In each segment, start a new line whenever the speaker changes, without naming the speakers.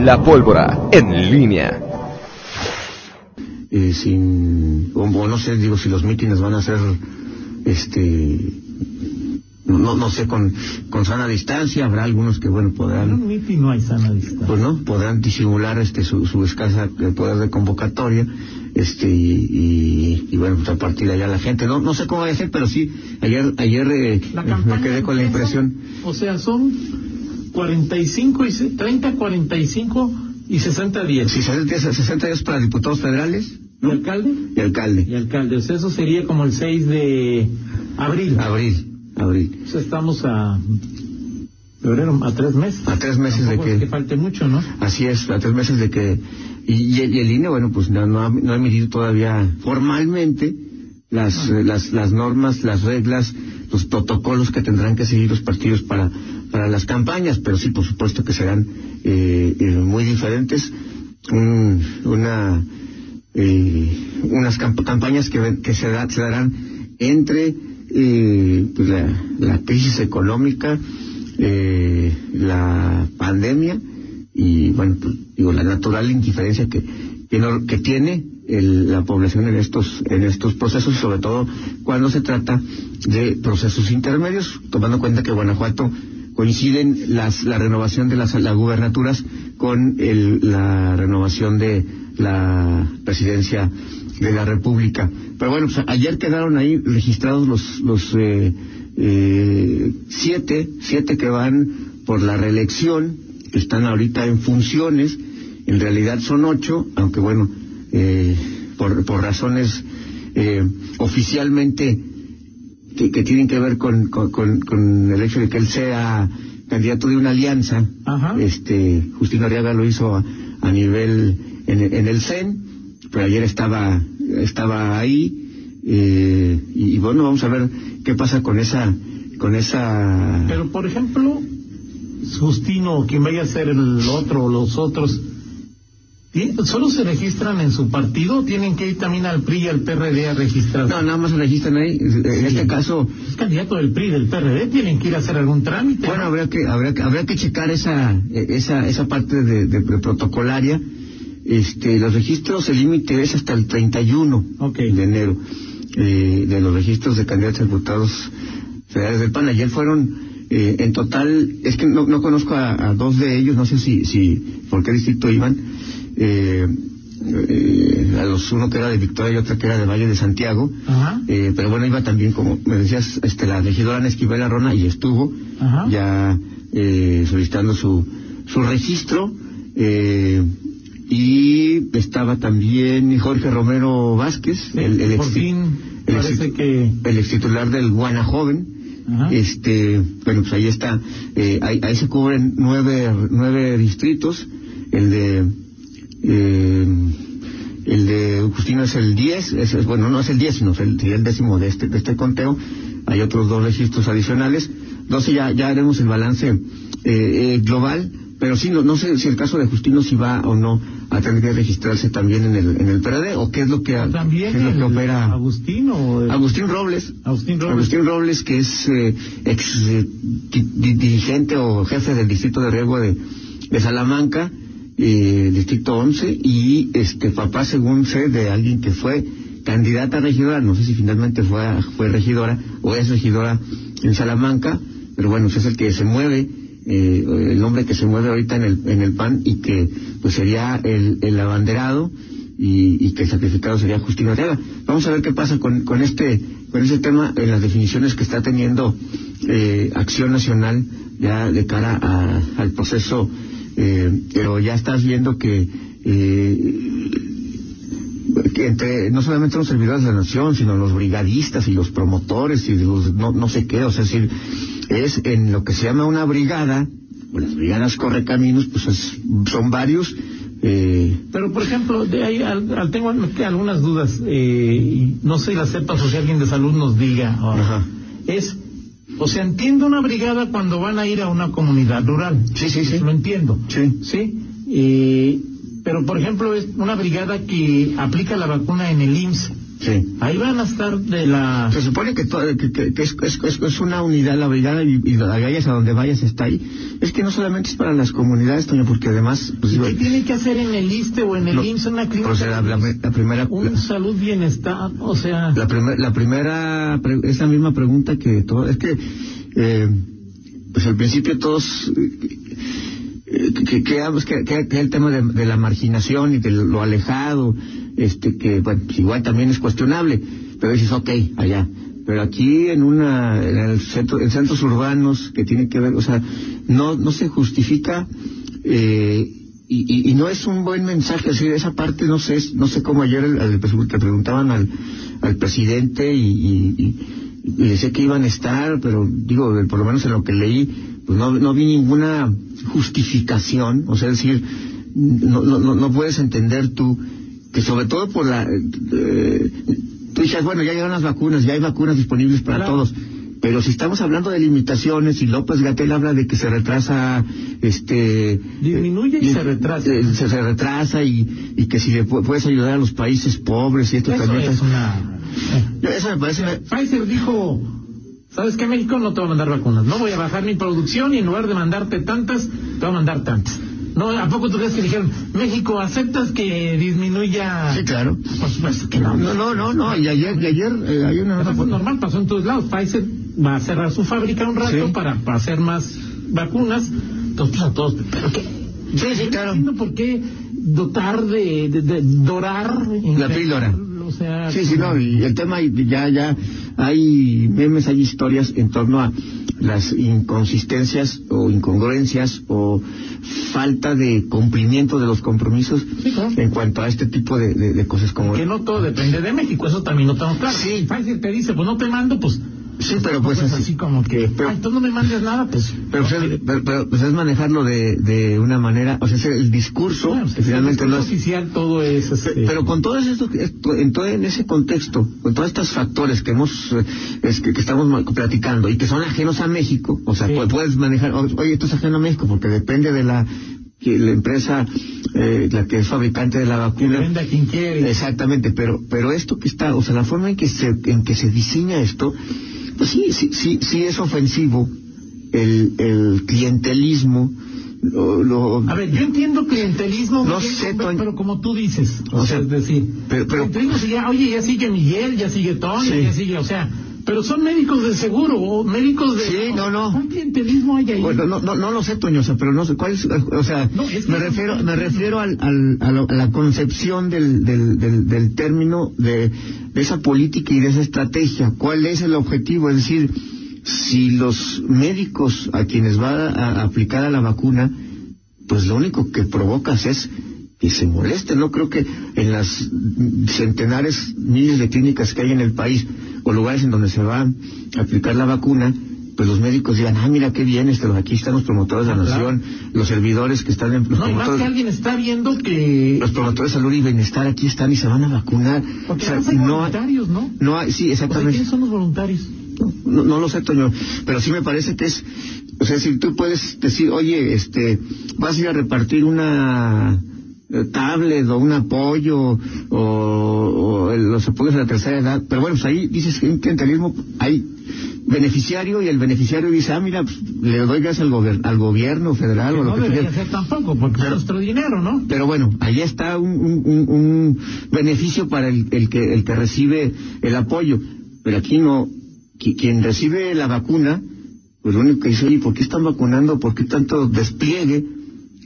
La pólvora en línea.
Eh, sin, o, o no sé, digo, si los mítines van a ser, este, no, no sé, con, con sana distancia, habrá algunos que, bueno,
En un
podrán,
mitin no hay sana distancia.
pues no, podrán disimular este su, su escasa eh, poder de convocatoria, este, y, y, y, bueno, pues a partir de allá la gente, no, no sé cómo va a ser, pero sí, ayer, ayer eh,
La
me quedé con la impresión,
O sea, son 45 y se- 30, 45 y 60 días.
si 60, 60 días para diputados federales,
¿Y alcalde?
y alcalde,
Y alcalde. O sea, eso sería como el 6 de abril.
abril, abril,
O sea, estamos a febrero, a tres meses.
a tres meses de
es
que...
que falte mucho, ¿no?
Así es, a tres meses de que... Y, y el y el INE, bueno, pues no, no ha, no ha emitido todavía formalmente las, eh, las, las normas, las reglas, los protocolos que tendrán que seguir los partidos para, para las campañas, pero sí, por supuesto que serán eh, eh, muy diferentes. Un- una, eh, unas camp- campañas que, que se, da- se darán entre pues la, la crisis económica, la pandemia y bueno pues, digo la natural indiferencia que que tiene el- la población en estos en estos procesos sobre todo cuando se trata de procesos intermedios tomando en cuenta que Guanajuato coinciden las la renovación de las, las gubernaturas con el- la renovación de la presidencia de la República. Pero bueno pues, ayer quedaron ahí registrados los los eh, eh, siete siete que van por la reelección están ahorita en funciones en realidad son ocho aunque bueno eh, por, por razones eh, oficialmente que, que tienen que ver con, con, con- con el hecho de que él sea candidato de una alianza
Ajá.
este Justino Arriaga lo hizo a, a nivel en, en el CEN pero ayer estaba estaba ahí eh, y, y bueno vamos a ver qué pasa con esa con esa
Pero, por ejemplo, Justino, quien vaya a ser el otro o los otros, ¿ti- ¿solo se registran en su partido tienen que ir también al PRI y al PRD a registrarse?
no nada más se registran ahí en este caso
Es candidato del PRI y del PRD, tienen que ir a hacer algún trámite.
Bueno,
¿no?
habría que, habría que, habría que checar esa, esa, esa parte de, de- de protocolaria. Este, los registros, el límite es hasta el 31
Ok.
de enero, eh, de los registros de candidatos a diputados federales del PAN. Ayer fueron, eh, en total, es que no, no conozco a, a dos de ellos, no sé si, si, por qué distrito iban, eh, eh, a los uno que era de Victoria y otra que era de Valle de Santiago.
Ajá.
Eh, pero bueno, iba también, como me decías, este, la regidora Ana Esquivel Arrona y estuvo
Ajá.
ya eh, solicitando su, su registro. eh, y estaba también Jorge Romero Vázquez,
Sí,
el, ex- el ex-
parece que...
el ex titular del Guana Joven.
Ajá.
Este, bueno, pues ahí está, eh, ahí, ahí se cubren nueve, nueve distritos, el de, eh, el de Justino es el 10, es, es- bueno, no es el 10, sino es el, décimo de este, de este conteo, hay otros dos registros adicionales, entonces ya, ya haremos el balance eh, eh, global, pero sí, no, no sé si el caso de Justino si va o no a tener que registrarse también en el, en el PRD, o qué es lo que,
También
qué es lo que opera
el-
Agustín Robles.
Agustín Robles.
Agustín Robles, que es eh, ex eh, di- di- dirigente o jefe del distrito de riego de, de Salamanca, eh, distrito 11, y este papá, según sé, de alguien que fue candidata a regidora, no sé si finalmente fue, fue regidora o es regidora en Salamanca, pero bueno, ese es el que se mueve, eh, el hombre que se mueve ahorita en el, en el PAN y que pues sería el, el abanderado y, y que el sacrificado sería Justino Arriaga. Vamos a ver qué pasa con, con este con este tema en las definiciones que está teniendo eh, Acción Nacional ya de cara al proceso, eh, pero ya estás viendo que, eh, que entre no solamente los servidores de la nación, sino los brigadistas y los promotores y los no, no sé qué, o sea, es decir, es en lo que se llama una brigada, o las brigadas correcaminos, pues es- son varios. Eh,
Pero, por ejemplo, de ahí al- al- tengo algunas dudas, eh, no sé si las sepas o si alguien de salud nos diga.
Ajá.
Es, o sea, entiendo una brigada cuando van a ir a una comunidad rural.
Sí, sí, sí.
Lo entiendo.
Sí.
Sí. Eh, pero, por ejemplo, es una brigada que aplica la vacuna en el IMSS.
Sí.
Ahí van a estar de la...
Se supone que, todo, que, que- que es, es- es- es una unidad, la brigada, y, y vayas a donde vayas está ahí. Es que no solamente es para las comunidades, Toño, porque además... Pues,
¿Y
digo,
qué tiene que hacer en el ISTE o en el IMSS una clínica?
pues, la, la- la primera...
Un
la-
salud bienestar, o sea...
La, primer- la primera, es la misma pregunta que todo, es que, eh, pues al principio todos, eh, que, que, que, que- que- que el tema de, de la marginación y de lo alejado, este, que, bueno, pues, igual también es cuestionable, pero dices, ok, allá. Pero aquí en una, en el centro, en centros urbanos que tiene que ver, o sea, no, no se justifica, eh, y, y, no es un buen mensaje, así de esa parte no sé, no sé cómo ayer el, el- preguntaban al, al presidente y, y, y- decía que iban a estar, pero digo, por lo menos en lo que leí, pues no, no vi ninguna justificación, o sea, decir, no, no, no puedes entender tú que sobre todo por la... eh, tú dices, bueno, ya llegan las vacunas, ya hay vacunas disponibles para
Claro.
todos, pero si estamos hablando de limitaciones y López Gatel habla de que se retrasa, este...
Disminuye y
eh,
se retrasa.
eh, se, se retrasa y, y que si le pu- puedes ayudar a los países pobres y esto
Eso
también...
es una...
Yo- Eso me parece... una-
Pfizer dijo, ¿sabes qué, México? No te va a mandar vacunas. No voy a bajar mi producción y en lugar de mandarte tantas, te voy a mandar tantas. No, ¿A poco tú crees que dijeron, México, ¿aceptas que disminuya?
Sí, claro.
Por supuesto que no.
No, no, no, no. Y ayer, y ayer eh, hay una
normal, pasó en todos lados. Pfizer va a cerrar su fábrica un rato
Sí.
para, para hacer más vacunas. Entonces, pues, a todos, ¿pero qué?
Sí, sí, claro.
No por qué dotar de, de- de dorar...
La píldora.
O sea,
Sí, sí, no, y el tema ya, ya hay memes, hay historias en torno a las inconsistencias o incongruencias o falta de cumplimiento de los compromisos
Sí, claro.
en cuanto a este tipo de, de- de cosas como...
que no todo depende de México, eso también lo tengo claro.
Sí.
Pfizer te dice, pues no te mando, pues...
Sí, pero pues
pues
así...
así como que...
Pero-
Ay, tú no me mandes nada, pues...
Pero, pues, es, pero- pero, pues, es manejarlo de, de una manera, o sea, es el discurso,
Bueno,
que finalmente
el
no es...
oficial todo es... este,
Pero con todo esto, en todo en ese contexto, con todos estos factores que hemos, es que, que estamos platicando y que son ajenos a México, o sea,
Sí.
pu- puedes manejar, oye, esto es ajeno a México porque depende de la, que la empresa, eh, la que es fabricante de la
que
vacuna.
venda quien quiere.
Exactamente, pero, pero esto que está, o sea, la forma en que se, en que se diseña esto, pues sí, sí, sí, sí es ofensivo el, el clientelismo, lo, lo-
A ver, yo entiendo clientelismo,
No
Miguel,
sé,
pero, pero como tú dices, o,
O
sea,
sea,
es decir,
pero- pero-
oye, ya sigue Miguel, ya sigue Tony,
Sí.
ya sigue, o sea, pero son médicos de seguro, o médicos de...
Sí, no, no.
¿Cuál clientelismo hay ahí?
Bueno, no, no, no lo sé, Toño, pero no sé cuál es, o sea,
No, es que
me refiero, me refiero al, al- a, lo- a la concepción del, del, del, del término de, de esa política y de esa estrategia. ¿Cuál es el objetivo? Es decir, si los médicos a quienes va a aplicar a la vacuna, pues lo único que provocas es que se molesten. No creo que en las centenares, miles de clínicas que hay en el país o lugares en donde se va a aplicar la vacuna, pues los médicos digan, ah, mira qué bien, este, aquí están los promotores de la
Ah, claro.
nación, los servidores que están en los
no, y más
promotores,
que alguien está viendo que...
los promotores de salud y bienestar aquí están y se van a vacunar.
Porque
O sea, no hay,
voluntarios, ¿no?
no hay, sí,
O sea,
exactamente.
¿quiénes son los voluntarios?
No, no lo sé, Toño, pero sí me parece que es, o sea, si tú puedes decir, oye, este, vas a ir a repartir una tablet o un apoyo o, o el- los apoyos de la tercera edad, pero bueno, pues ahí dices que en clientelismo hay beneficiario y el beneficiario dice, ah, mira, pues, le doy gracias al, gober- al gobierno federal
Que
o lo
no
que
debería ser tampoco, porque es nuestro dinero, ¿no?
Pero bueno, ahí está un, un- un- un beneficio para el, el que, el que recibe el apoyo. Pero aquí no, qui- quien recibe la vacuna, pues lo único que dice, oye, ¿por qué están vacunando? ¿Por qué tanto despliegue?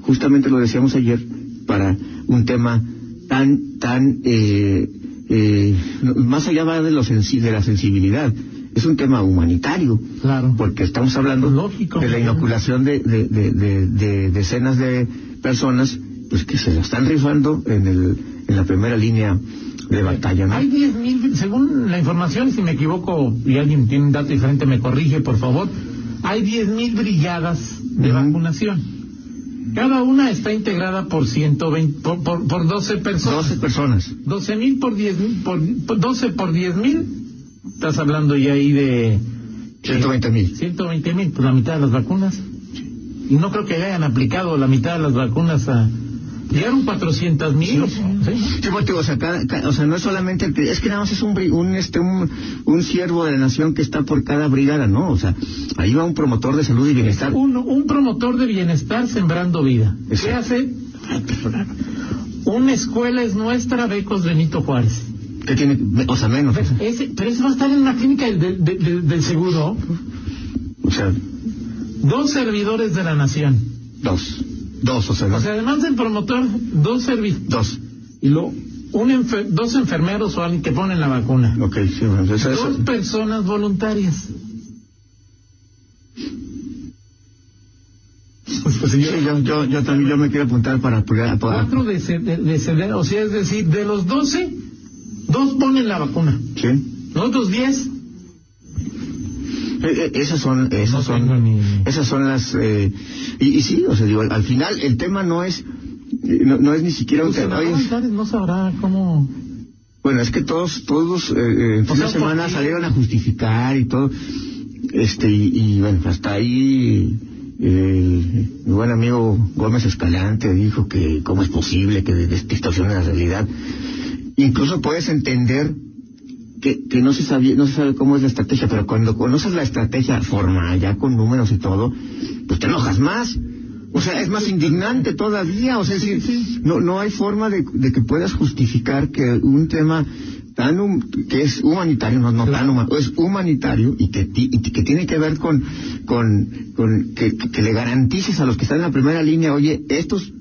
Justamente lo decíamos ayer, para un tema tan, tan, eh, eh, más allá va de, lo de la sensibilidad. Es un tema humanitario
Claro.
porque estamos hablando
Lógico.
de la inoculación de, de, de, de- de decenas de personas pues que se la están rifando en, el, en la primera línea de batalla. ¿no?
Hay 10 mil, según la información, si me equivoco y alguien tiene un dato diferente me corrige, por favor, hay 10 mil brigadas de
Ujú.
vacunación. Cada una está integrada por 120, por, por, por 12 personas.
12 personas.
12 mil por 10 mil, por, por 12 por 10 mil, estás hablando ya ahí de...
120 mil.
120 mil, pues la mitad de las vacunas. Y no creo que hayan aplicado la mitad de las vacunas a... Llegaron 400 mil.
Sí, sí. o sea, cada, cada, o sea, no es solamente el que, es que nada más es un, un, este, un, un siervo de la nación que está por cada brigada, ¿no? O sea, ahí va un promotor de salud y bienestar.
Un, un promotor de bienestar sembrando vida.
Exacto.
¿Qué hace? Una escuela es nuestra, Becos Benito Juárez.
¿Qué tiene? O sea, menos. o sea.
Ese, pero eso va a estar en una clínica del, del, del- del seguro.
O sea,
Dos servidores de la nación.
dos. Dos, o sea, ¿no?
O sea, además del promotor, dos servidores.
dos.
Y luego, un enfer- dos enfermeros o alguien que ponen la vacuna.
Ok, sí, bueno, eso,
Dos personas voluntarias. Pues
Sí, yo, yo, yo también yo me quiero apuntar para, para-
Cuatro de, de, de ceder- o sea, es decir, de los doce, dos ponen la vacuna.
sí.
Los otros diez,
Eh, eh, esas son, esas
No
son,
ni-
esas son las, eh, y, y sí, o sea, digo, al, al final el tema no es, eh, no, no es ni siquiera un
pues,
tema.
no sabrá cómo...
Bueno, es que todos, todos, eh, en de semana salieron a justificar y todo, este, y, y, bueno, hasta ahí, mi buen amigo Gómez Escalante dijo que cómo es posible que distorsione la realidad. Incluso puedes entender que, que no se sabía, no se sabe cómo es la estrategia, pero cuando conoces la estrategia formal, ya con números y todo, pues te enojas más. O sea, es más indignante todavía. O sea, es no, no hay forma de, de que puedas justificar que un tema tan hum- que es humanitario, no, no tan humano, es humanitario y que, y que tiene que ver con, con, con que- que le garantices a los que están en la primera línea, oye, estos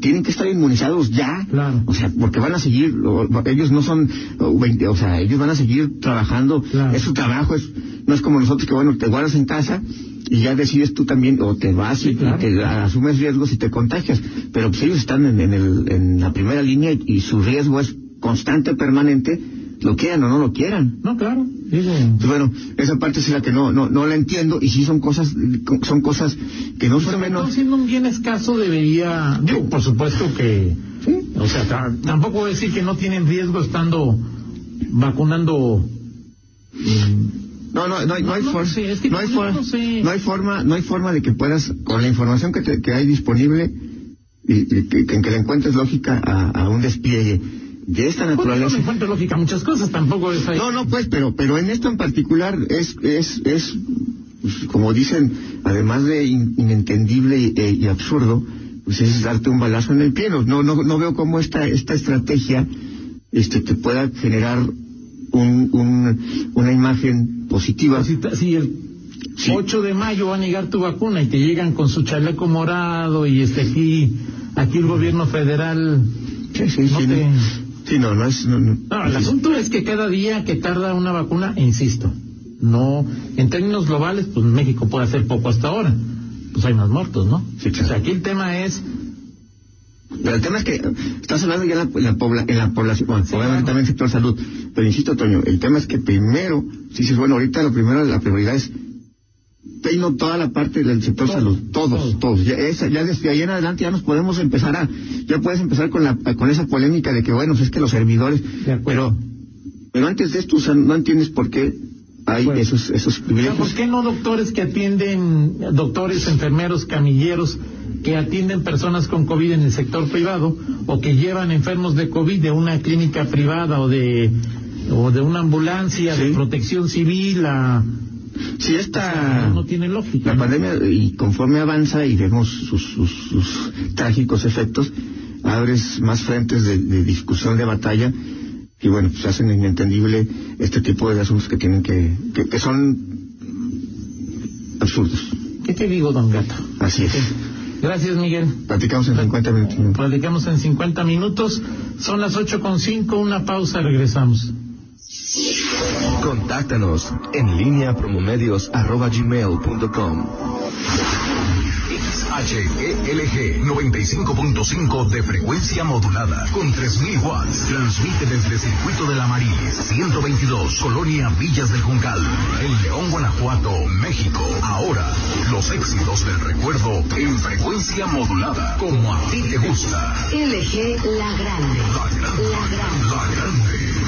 tienen que estar inmunizados ya.
Claro.
O sea, porque van a seguir, o- ellos no son, o, 20, o sea, ellos van a seguir trabajando,
Claro.
es su trabajo, es, no es como nosotros que, bueno, te guardas en casa y ya decides tú también, o te vas
Sí,
y,
claro.
te asumes riesgos y te contagias. Pero pues ellos están en, en, el, en la primera línea y, y su riesgo es constante, permanente, lo quieran o no lo quieran.
No, claro, digo...
Bueno, esa parte es la que no, no, no la entiendo y sí son cosas, son cosas que no son menos.
siendo un bien escaso debería... Digo, por supuesto que... O sea, ta- tampoco voy a decir que no tienen riesgo estando vacunando... mm,
No, no, no, hay- no hay
No, no
forma,
sé, es que
no hay forma,
no sé.
no hay forma, no hay forma de que puedas, con la información que, te- que hay disponible, y, y que, que- que le encuentres lógica a, a un despliegue de esta
Pues yo no
naturaleza.
encuentro lógica muchas cosas, tampoco es ahí.
No, no, pues, pero, pero en esto en particular es, es, es, pues, como dicen, además de in- inentendible y, e- y absurdo, pues es darte un balazo en el pie. No, no, no veo cómo esta, esta estrategia, este, te pueda generar un, un, una imagen positiva.
Si, el
Sí.
8 de mayo va a negar tu vacuna y te llegan con su chaleco morado y este aquí, aquí el gobierno federal...
Sí, sí,
No te-
no. Sí, no, no es. No, no.
No, el asunto es que cada día que tarda una vacuna, insisto, no, en términos globales, pues México puede hacer poco hasta ahora. Pues hay más muertos, ¿no?
Sí, claro.
O sea, aquí el tema es,
Pero el tema es que estás hablando ya en la, en la pobla- en la población, bueno,
Sí,
obviamente
claro.
también el sector salud. Pero insisto, Toño, el tema es que primero, si dices, bueno, ahorita lo primero, la prioridad es peino toda la parte del sector salud, todos,
todo.
todos. Ya, esa, ya desde ahí en adelante ya nos podemos empezar a, ya puedes empezar con la, con esa polémica de que bueno, pues es que los servidores,
De acuerdo.
pero, pero antes de esto, o sea, no entiendes por qué hay
Bueno.
esos, esos privilegios.
¿por qué no doctores que atienden, doctores, enfermeros, camilleros, que atienden personas con COVID en el sector privado o que llevan enfermos de COVID de una clínica privada o de o de una ambulancia de protección civil a
Si esta,
no, no tiene lógica
La
¿no?
pandemia, y conforme avanza y vemos sus, sus, sus trágicos efectos, abres más frentes de, de discusión, de batalla, que bueno, pues hacen inentendible este tipo de asuntos que tienen que, que, que son absurdos.
¿Qué te digo, don Gato?
Así es.
Gracias, Miguel.
Platicamos en 50 minutos.
Platicamos en 50 minutos. Son las 8 con cinco. Una pausa. Regresamos.
Contáctanos en línea promomedios.com.
HELG 95.5 de frecuencia modulada con 3000 watts. Transmite desde Circuito de la Marilis 122, Colonia Villas del Juncal, en León, Guanajuato, México. Ahora, los éxitos del recuerdo en frecuencia modulada, como a ti te gusta.
LG La Grande.
La grande,
La Grande.
la grande.